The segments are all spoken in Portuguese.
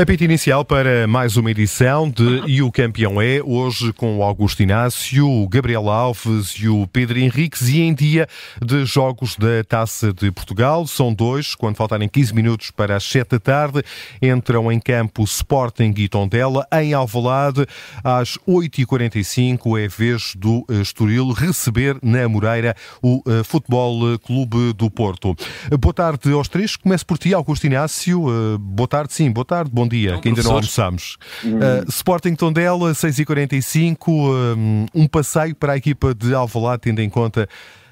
Apito inicial para mais uma edição de E o Campeão é, hoje com o Augusto Inácio, o Gabriel Alves e o Pedro Henriques, e em dia de jogos da Taça de Portugal. São dois, quando faltarem 15 minutos para as 7 da tarde, entram em campo Sporting e Tondela, em Alvalade, às 8h45 é vez do eh, Estoril receber na Moreira o eh, Futebol Clube do Porto. Boa tarde aos três, começo por ti, Augusto Inácio. Eh, boa tarde, sim, boa tarde, bom dia, que ainda não almoçamos. Hum. Uh, Sporting Tondela, 6h45, um, um passeio para a equipa de Alvalade, tendo em conta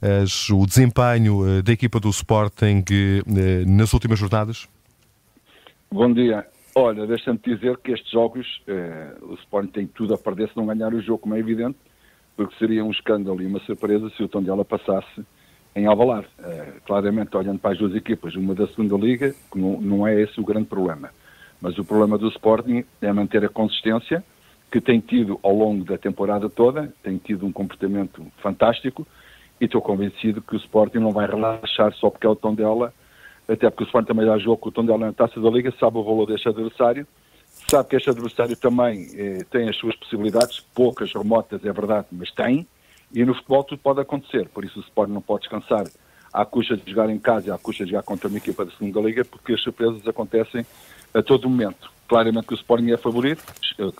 as, o desempenho uh, da equipa do Sporting uh, nas últimas jornadas? Bom dia. Olha, deixa-me dizer que estes jogos, o Sporting tem tudo a perder se não ganhar o jogo, como é evidente, porque seria um escândalo e uma surpresa se o Tondela passasse em Alvalade. claramente, olhando para as duas equipas, uma da segunda liga, não, não é esse o grande problema. Mas o problema do Sporting é manter a consistência que tem tido ao longo da temporada toda, tem tido um comportamento fantástico e estou convencido que o Sporting não vai relaxar só porque é o tom dela, até porque o Sporting também dá jogo com o tom dela na taça da Liga, sabe o valor deste adversário, sabe que este adversário também eh, tem as suas possibilidades, poucas, remotas, é verdade, mas tem, e no futebol tudo pode acontecer, por isso o Sporting não pode descansar à custa de jogar em casa e à custa de jogar contra uma equipa da segunda Liga, porque as surpresas acontecem a todo momento. Claramente que o Sporting é favorito,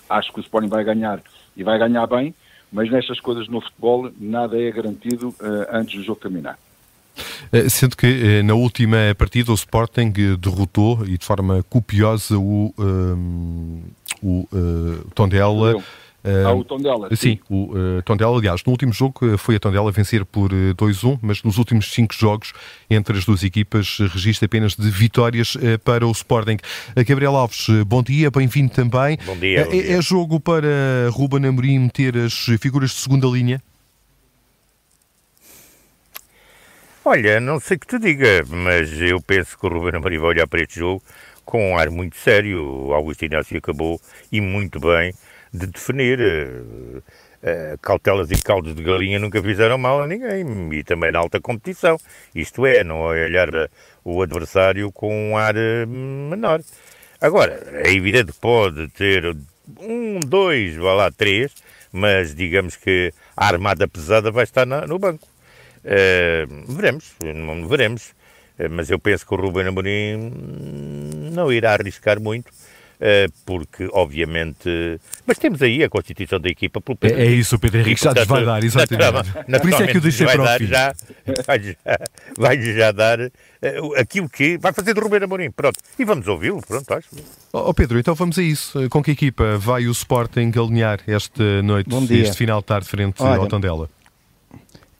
acho que o Sporting vai ganhar e vai ganhar bem, mas nestas coisas no futebol nada é garantido uh, antes do jogo terminar. Eh, sendo que eh, na última partida o Sporting derrotou e de forma copiosa o, um, o uh, Tondela Uh, ah, o Tondela. Sim, sim o uh, Tondela, aliás, no último jogo eh, foi a Tondela vencer por uh, 2-1, mas nos últimos cinco jogos entre as duas equipas registra apenas de vitórias uh, para o Sporting. Gabriel Alves, bom dia, bem-vindo também. Bom dia. Bom dia. É, é, jogo para Ruben Amorim meter as figuras de segunda linha? Olha, não sei o que te diga, mas eu penso que o Ruben Amorim vai olhar para este jogo com um ar muito sério. O Augusto Inácio acabou, e muito bem, de definir. Uh, uh, cautelas e caldos de galinha nunca fizeram mal a ninguém, e também na alta competição. Isto é, não é olhar o adversário com um ar menor. Agora, é evidente que pode ter um, dois, vá lá, três, mas digamos que a armada pesada vai estar na, no banco. Uh, veremos, veremos. mas eu penso que o Ruben Amorim não irá arriscar muito eh, porque obviamente. Mas temos aí a constituição da equipa pelo Pedro. É, é isso, o Pedro Henrique já nos vai dar, exatamente. Por isso é que eu deixei para o fim. Já, vai, já, vai já dar uh, aquilo que vai fazer de Ruben Amorim. Pronto. E vamos ouvi-lo, pronto, acho. Oh, Pedro, então vamos a isso. Com que equipa vai o Sporting alinhar esta noite, este final de tarde, frente Olha, ao Tondela?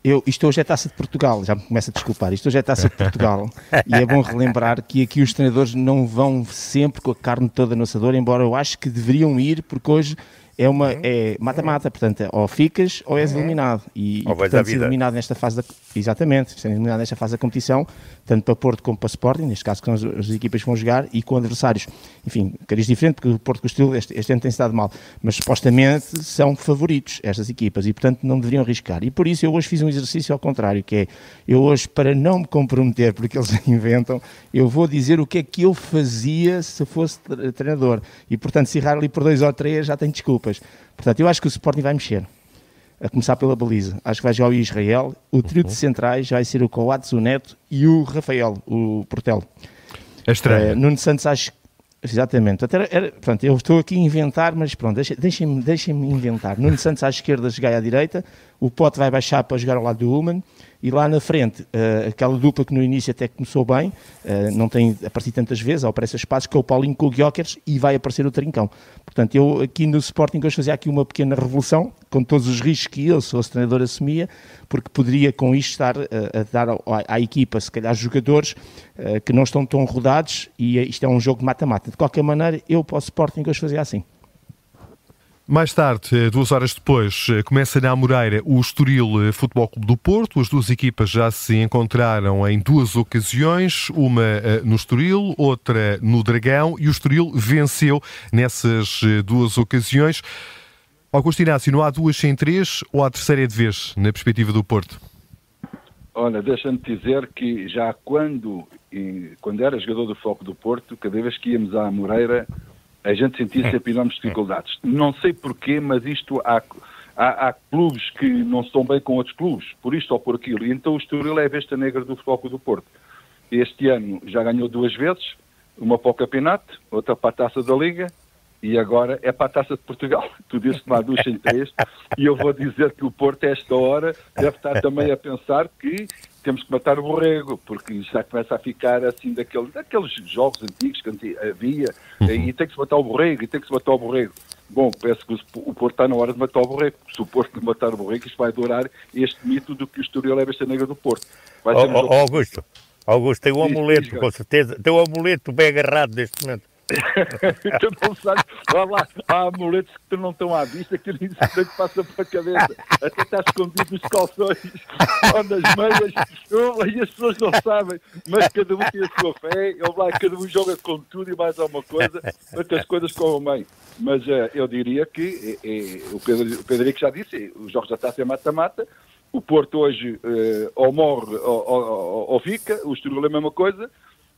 Eu, isto hoje é taça de Portugal, já me começa a desculpar. Isto hoje é taça de Portugal e é bom relembrar que aqui os treinadores não vão sempre com a carne toda no assador, embora eu acho que deveriam ir, porque hoje é uma é mata-mata, portanto, ou ficas ou és eliminado. E, ou e portanto, ser eliminado nesta fase da exatamente, ser eliminado nesta fase da competição, tanto para Porto como para Sporting, neste caso que as, as equipas vão jogar e com adversários, enfim, cariz diferente, porque o Porto estilo este, este ano tem se dado mal, mas supostamente são favoritos estas equipas e portanto não deveriam arriscar. E por isso eu hoje fiz um exercício ao contrário, que é eu hoje para não me comprometer porque eles inventam, eu vou dizer o que é que eu fazia se fosse treinador. E portanto, se errar ali por dois ou três já tem desculpa Portanto, eu acho que o Sporting vai mexer. A começar pela baliza. Acho que vai jogar o Israel. O trio de uhum. centrais vai ser o Coates, o Neto e o Rafael, o Portelo. É estranho. Uh, Nuno Santos acho Exatamente. Até era, pronto, eu estou aqui a inventar, mas pronto, deixem-me deixem inventar. Nuno Santos à esquerda, jogar à direita, o Pote vai baixar para jogar ao lado do Human, e lá na frente, uh, aquela dupla que no início até começou bem, uh, não tem aparecido tantas vezes, aparece espaços, que é o Paulinho com o Guiocers e vai aparecer o Trincão. Portanto, eu aqui no Sporting hoje fazia aqui uma pequena revolução, com todos os riscos que eu, se fosse treinador, assumia, porque poderia com isto estar uh, a dar à, à, equipa, se calhar, jogadores que não estão tão rodados e isto é um jogo mata-mata. De qualquer maneira, eu para o Sporting hoje fazia assim. Mais tarde, eh, duas horas depois, eh, começa na Moreira o Estoril eh, Futebol Clube do Porto. As duas equipas já se encontraram em duas ocasiões, uma no Estoril, outra no Dragão, e o Estoril venceu nessas duas ocasiões. Augusto Inácio, não há duas sem três ou há terceira de vez, na perspectiva do Porto? Olha, deixa-me dizer que já quando, quando era jogador do Foco do Porto, cada vez que íamos à Moreira, A gente sentia sempre enormes dificuldades. Não sei porquê, mas isto há, há, há, clubes que não estão bem com outros clubes, por isto ou por aquilo. E então o Estoril é a besta negra do Futebol do Porto. Este ano já ganhou duas vezes, uma para o campeonato, outra para a taça da Liga, e agora é para a Taça de Portugal. Tu dizes que duas sem três, e eu vou dizer que o Porto, a esta hora, deve estar também a pensar que temos que matar o borrego, porque já começa a ficar assim daquele, daqueles jogos antigos que havia, uhum. e tem que se matar o borrego, e tem que se matar o borrego. Bom, parece que o Porto está na hora de matar o borrego. Se o Porto não matar o borrego, isto vai durar este mito do que o Estoril é besta negra do Porto. Vai ser oh, oh, Augusto, Augusto, tem um amuleto, com certeza, tem um amuleto bem agarrado neste momento. Tu não sabes, olha lá, há amuletos que tu não estão à vista que nem se passa para a cabeça. Até está escondido nos calções ou nas meias. E as pessoas não sabem, mas cada um tem a sua fé. Ele lá, cada um joga com tudo e mais alguma coisa, outras coisas o meio. Mas uh, eu diria que é, é, o, Pedro, o Pedro já disse, os jogos da taça é mata-mata. O Porto hoje uh, ou morre ou, ou, ou fica, o Estoril é a mesma coisa.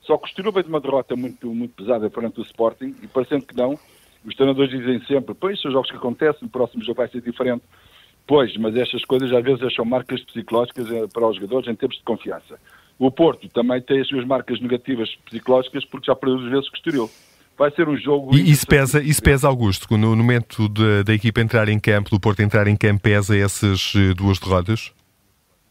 Só que o Estoril veio de uma derrota muito, muito pesada perante o Sporting e parecendo que não, os treinadores dizem sempre, pois, são jogos que acontecem, o próximo jogo vai ser diferente. Pois, mas estas coisas às vezes são marcas psicológicas eh, para os jogadores em termos de confiança. O Porto também tem as suas marcas negativas psicológicas porque já perdeu duas vezes o Estoril. Vai ser um jogo... E isso pesa, isso pesa, Augusto, no momento de, da equipa entrar em campo, do Porto entrar em campo, pesa essas eh, duas derrotas?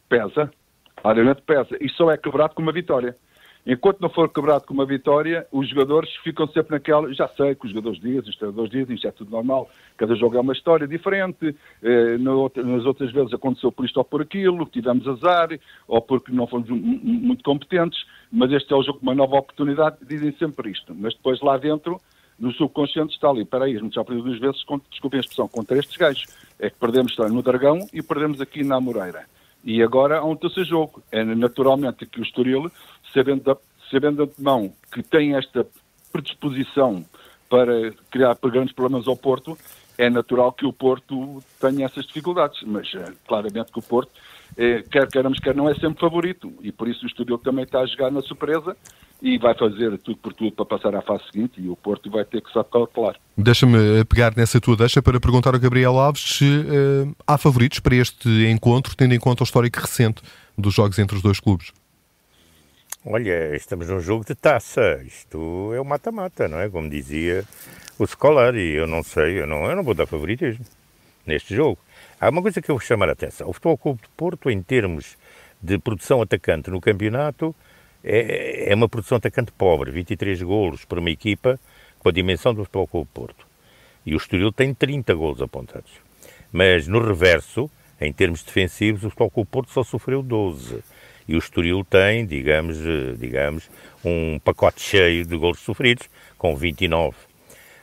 Pesa, claramente pesa. E só é quebrado com uma vitória. Enquanto não for quebrado com uma vitória, os jogadores ficam sempre naquela. Já sei que os jogadores dizem, os treinadores dizem, isto é tudo normal. Cada jogo é uma história diferente. Eh, nas outras vezes aconteceu por isto ou por aquilo, tivemos azar, ou porque não fomos muito competentes. Mas este é o jogo com uma nova oportunidade. Dizem sempre isto. Mas depois lá dentro, no subconsciente, está ali. Espera aí, a já perdeu duas vezes, desculpem a expressão, contra estes gajos. É que perdemos no Dragão e perdemos aqui na Moreira. E agora há um terceiro jogo. É naturalmente que o Estoril sabendo, sabendo de antemão que tem esta predisposição para criar grandes problemas ao Porto, é natural que o Porto tenha essas dificuldades. Mas é, claramente que o Porto, é, quer queiramos, quer não, é sempre favorito. E por isso o Estoril também está a jogar na surpresa e vai fazer tudo por tudo para passar à fase seguinte e o Porto vai ter que se calcular. Deixa-me eh, pegar nessa tua deixa para perguntar ao Gabriel Alves se uh, há favoritos para este encontro, tendo em conta o histórico recente dos jogos entre os dois clubes. Olha, estamos num jogo de taça. Isto é o mata-mata, não é? Como dizia o Scolari. Eu não sei, eu não, eu não vou dar favoritismo neste jogo. Há uma coisa que eu vou chamar a atenção. O Futebol Clube de Porto, em termos de produção atacante no campeonato, é, é uma produção atacante pobre. 23 golos para uma equipa com a dimensão do Futebol Clube de Porto. E o Estoril tem 30 golos apontados. Mas no reverso, em termos defensivos, o Futebol Clube de Porto só sofreu 12 e o Estoril tem, digamos, digamos, um pacote cheio de gols sofridos, com 29.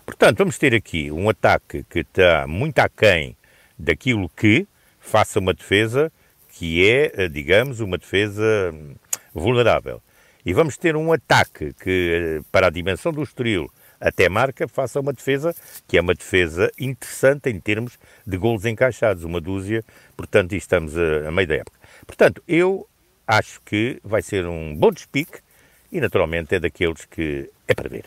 Portanto, vamos ter aqui um ataque que está muito aquém daquilo que faça uma defesa que é, eh, digamos, uma defesa hum, vulnerável. E vamos ter um ataque que, eh, para a dimensão do Estoril, até marca, faça uma defesa que é uma defesa interessante em termos de golos encaixados, uma dúzia, portanto, estamos a, a meio da época. Portanto, eu acho que vai ser um bom despique e, naturalmente, é daqueles que é para ver.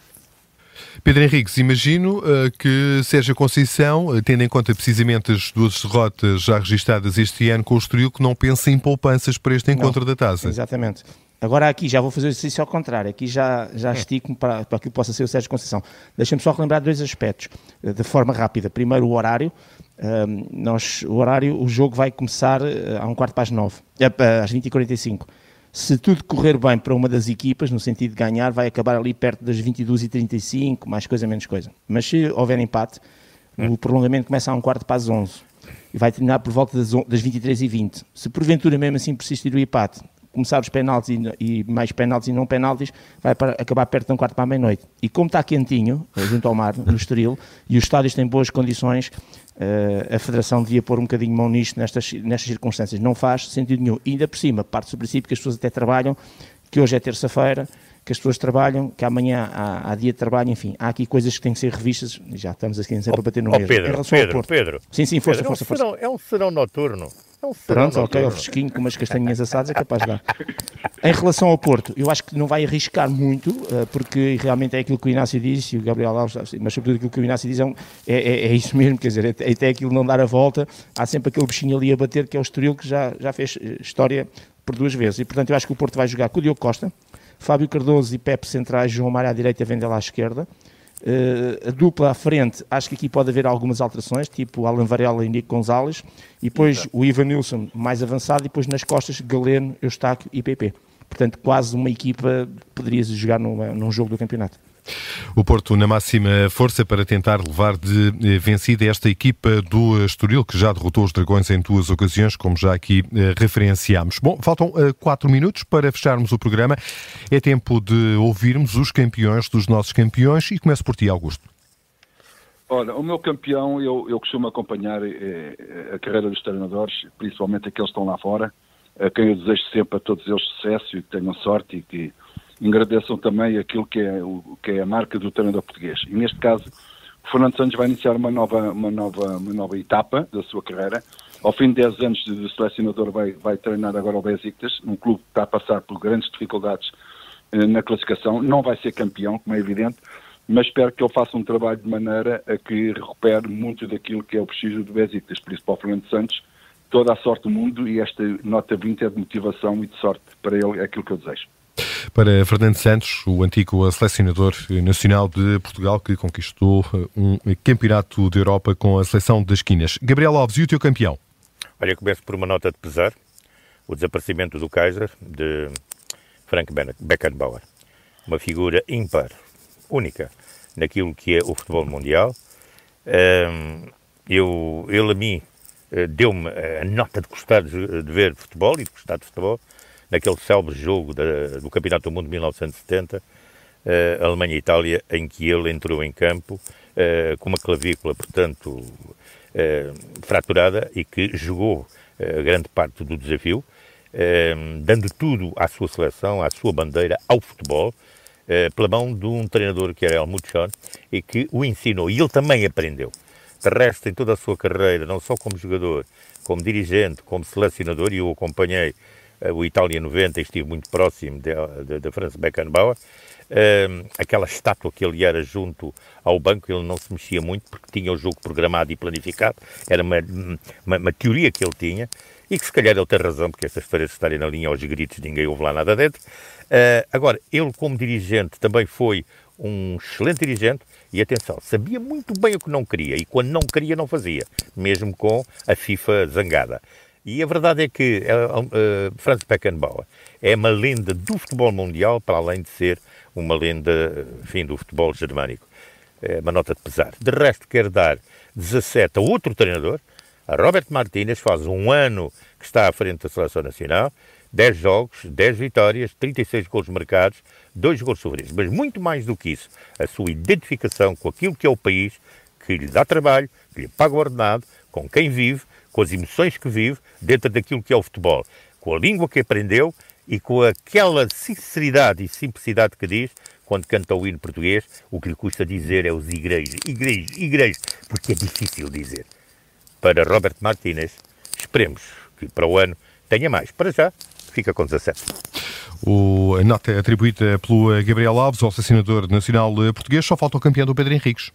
Pedro Henriques, imagino uh, que Sérgio Conceição, uh, tendo em conta precisamente as duas derrotas já registadas este ano Estoril, que não pensa em poupanças para este encontro não, da taça. Exatamente. Agora aqui já vou fazer o exercício ao contrário, aqui já, já estico para, para que possa ser o Sérgio Conceição. Deixa-me só relembrar dois aspectos, uh, de forma rápida. Primeiro, o horário. Um, nós, o horário, o jogo vai começar uh, a um quarto para as nove, uh, às 20h45. Se tudo correr bem para uma das equipas, no sentido de ganhar, vai acabar ali perto das 22h35, mais coisa, menos coisa. Mas se houver empate, hum. o prolongamento começa a um quarto para as 11 e vai terminar por volta das, das 23h20. Se porventura mesmo assim persistir o empate, começar os penaltis e, e, mais penaltis e não penaltis, vai para, acabar perto de um quarto para a meia-noite. E como está quentinho, eh, junto ao mar, no Estoril, e os estádios têm boas condições, uh, a Federação devia pôr um bocadinho mão nisto, nestas, nestas circunstâncias. Não faz sentido nenhum. E ainda por cima, parte do princípio que as pessoas até trabalham, que hoje é terça-feira, que as pessoas trabalham, que amanhã há, há, dia de trabalho, enfim, há aqui coisas que têm que ser revistas, já estamos aqui sempre a bater no oh, mesmo. Pedro, Pedro, Pedro. Sim, sim, força, Pedro, força, força. É um serão, é um serão noturno. É Pronto, ok, o fresquinho com umas castanhinhas assadas é capaz de dar. Em relação ao Porto, eu acho que não vai arriscar muito, uh, porque realmente é aquilo que o Inácio disse e o Gabriel Alves, mas sobretudo aquilo que o Inácio diz é, é, é, é isso mesmo, quer dizer, até aquilo não dar a volta, há sempre aquele bichinho ali a bater que é o Estoril que já, já fez história por duas vezes. E portanto eu acho que o Porto vai jogar com o Diogo Costa, Fábio Cardoso e Pepe centrais, João Mário à direita, Vendela à esquerda. Uh, a dupla à frente, acho que aqui pode haver algumas alterações, tipo Alan Varela e Nico Gonzalez, e depois o Ivan Nilsson mais avançado, e depois nas costas Galeno, Eustáquio e PP. Portanto, quase uma equipa poderia jogar numa, num jogo do campeonato. O Porto na máxima força para tentar levar de eh, vencida esta equipa do Estoril, que já derrotou os Dragões em duas ocasiões, como já aqui eh, referenciámos. Bom, faltam eh, quatro minutos para fecharmos o programa. É tempo de ouvirmos os campeões dos nossos campeões e começo por ti, Augusto. Olha, o meu campeão, eu, eu costumo acompanhar a carreira dos treinadores, principalmente aqueles que estão lá fora, a quem eu desejo sempre a todos eles sucesso e que tenham sorte e que agradeçam também aquilo que é, o, que é a marca do treinador português. E neste caso, Fernando Santos vai iniciar uma nova, uma nova, uma nova etapa da sua carreira. Ao fim de 10 anos de selecionador vai, vai treinar agora o Besiktas, um clube que está a passar por grandes dificuldades eh, na classificação. Não vai ser campeão, como é evidente, mas espero que ele faça um trabalho de maneira a que recupere muito daquilo que é o prestígio do Besiktas. Por isso, para o Fernando Santos, toda a sorte do mundo e esta nota 20 é de motivação e de sorte para ele, é aquilo que eu desejo. Para Fernando Santos, o antigo selecionador nacional de Portugal que conquistou eh, um campeonato de Europa com a seleção das esquinas. Gabriel Alves, e o teu campeão? Olha, começo por uma nota de pesar. O desaparecimento do Kaiser, de Frank Beckenbauer. Uma figura ímpar, única, naquilo que é o futebol mundial. Eu, ele a mim eh, deu-me a nota de gostar de ver futebol e de gostar de futebol naquele célebre jogo da, do Campeonato do Mundo de 1970, uh, eh, Alemanha Itália, em que ele entrou em campo uh, com uma clavícula, portanto, uh, fraturada e que jogou grande parte do desafio, dando tudo à sua seleção, à sua bandeira, ao futebol, pela mão de um treinador que era Helmut Schön e que o ensinou. E ele também aprendeu. De resto, em toda a sua carreira, não só como jogador, como dirigente, como selecionador, e eu o acompanhei o Itália 90 estive muito próximo da França Beckenbauer, uh, aquela estátua que ele era junto ao banco, ele não se mexia muito porque tinha o jogo programado e planificado, era uma, uma, uma teoria que ele tinha, e que se calhar ele tem razão, porque essas histórias estarem na linha aos gritos, ninguém ouve lá nada dentro. Uh, agora, ele como dirigente também foi um excelente dirigente e atenção, sabia muito bem o que não queria e quando não queria não fazia, mesmo com a FIFA zangada. E a verdade é que uh, Franz Beckenbauer é uma lenda do futebol mundial, para além de ser uma lenda, enfim, do futebol germânico. É uma nota de pesar. De resto, quero dar 17 a outro treinador, a Robert Martínez, faz um ano que está à frente da Seleção Nacional, 10 jogos, 10 vitórias, 36 gols marcados, 2 gols sofridos. Mas muito mais do que isso, a sua identificação com aquilo que é o país, que lhe dá trabalho, que lhe paga o ordenado, com quem vive, com as emoções que vive dentro daquilo que é o futebol, com a língua que aprendeu e com aquela sinceridade e simplicidade que diz quando canta o hino português, o que lhe custa dizer é os igrejas, igrejas, igrejas, porque é difícil dizer. Para Robert Martínez, esperemos que para o ano tenha mais. Para já, fica com 17. O, a nota atribuída pelo Gabriel Alves, ao assassinador nacional português, só falta o campeão do Pedro Henriques.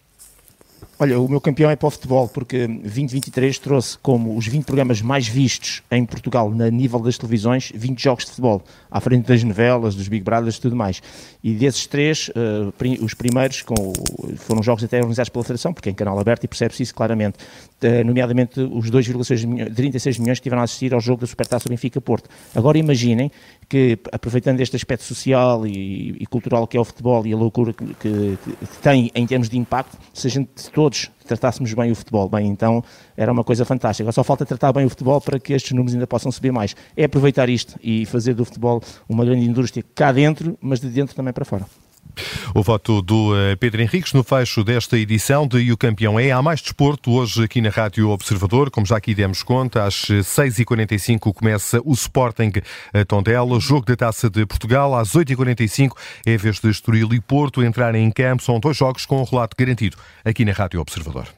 Olha, o meu campeão é para o futebol, porque 2023 trouxe como os 20 programas mais vistos em Portugal, na nível das televisões, 20 jogos de futebol, à frente das novelas, dos Big Brothers e tudo mais. E desses três, uh, os primeiros com, foram jogos até organizados pela Federação, porque é em canal aberto e percebe-se isso claramente. Uh, nomeadamente os 2,6 milhões, 36 milhões que tiveram a assistir ao jogo da Supertaça Benfica-Porto. Agora imaginem que, aproveitando este aspecto social e, e, cultural que é o futebol e a loucura que, que, que tem em termos de impacto, se a gente todos todos tratássemos bem o futebol. Bem, então era uma coisa fantástica. Só falta tratar bem o futebol para que estes números ainda possam subir mais. É aproveitar isto e fazer do futebol uma grande indústria cá dentro, mas de dentro também para fora. O voto do eh, Pedro Henriques no fecho desta edição de E o Campeão é. Há mais desporto hoje aqui na Rádio Observador, como já aqui demos conta, às 6h45 começa o Sporting Tondela, jogo da Taça de Portugal, às 8h45 é vez de Estoril e Porto entrarem em campo, são dois jogos com um relato garantido aqui na Rádio Observador.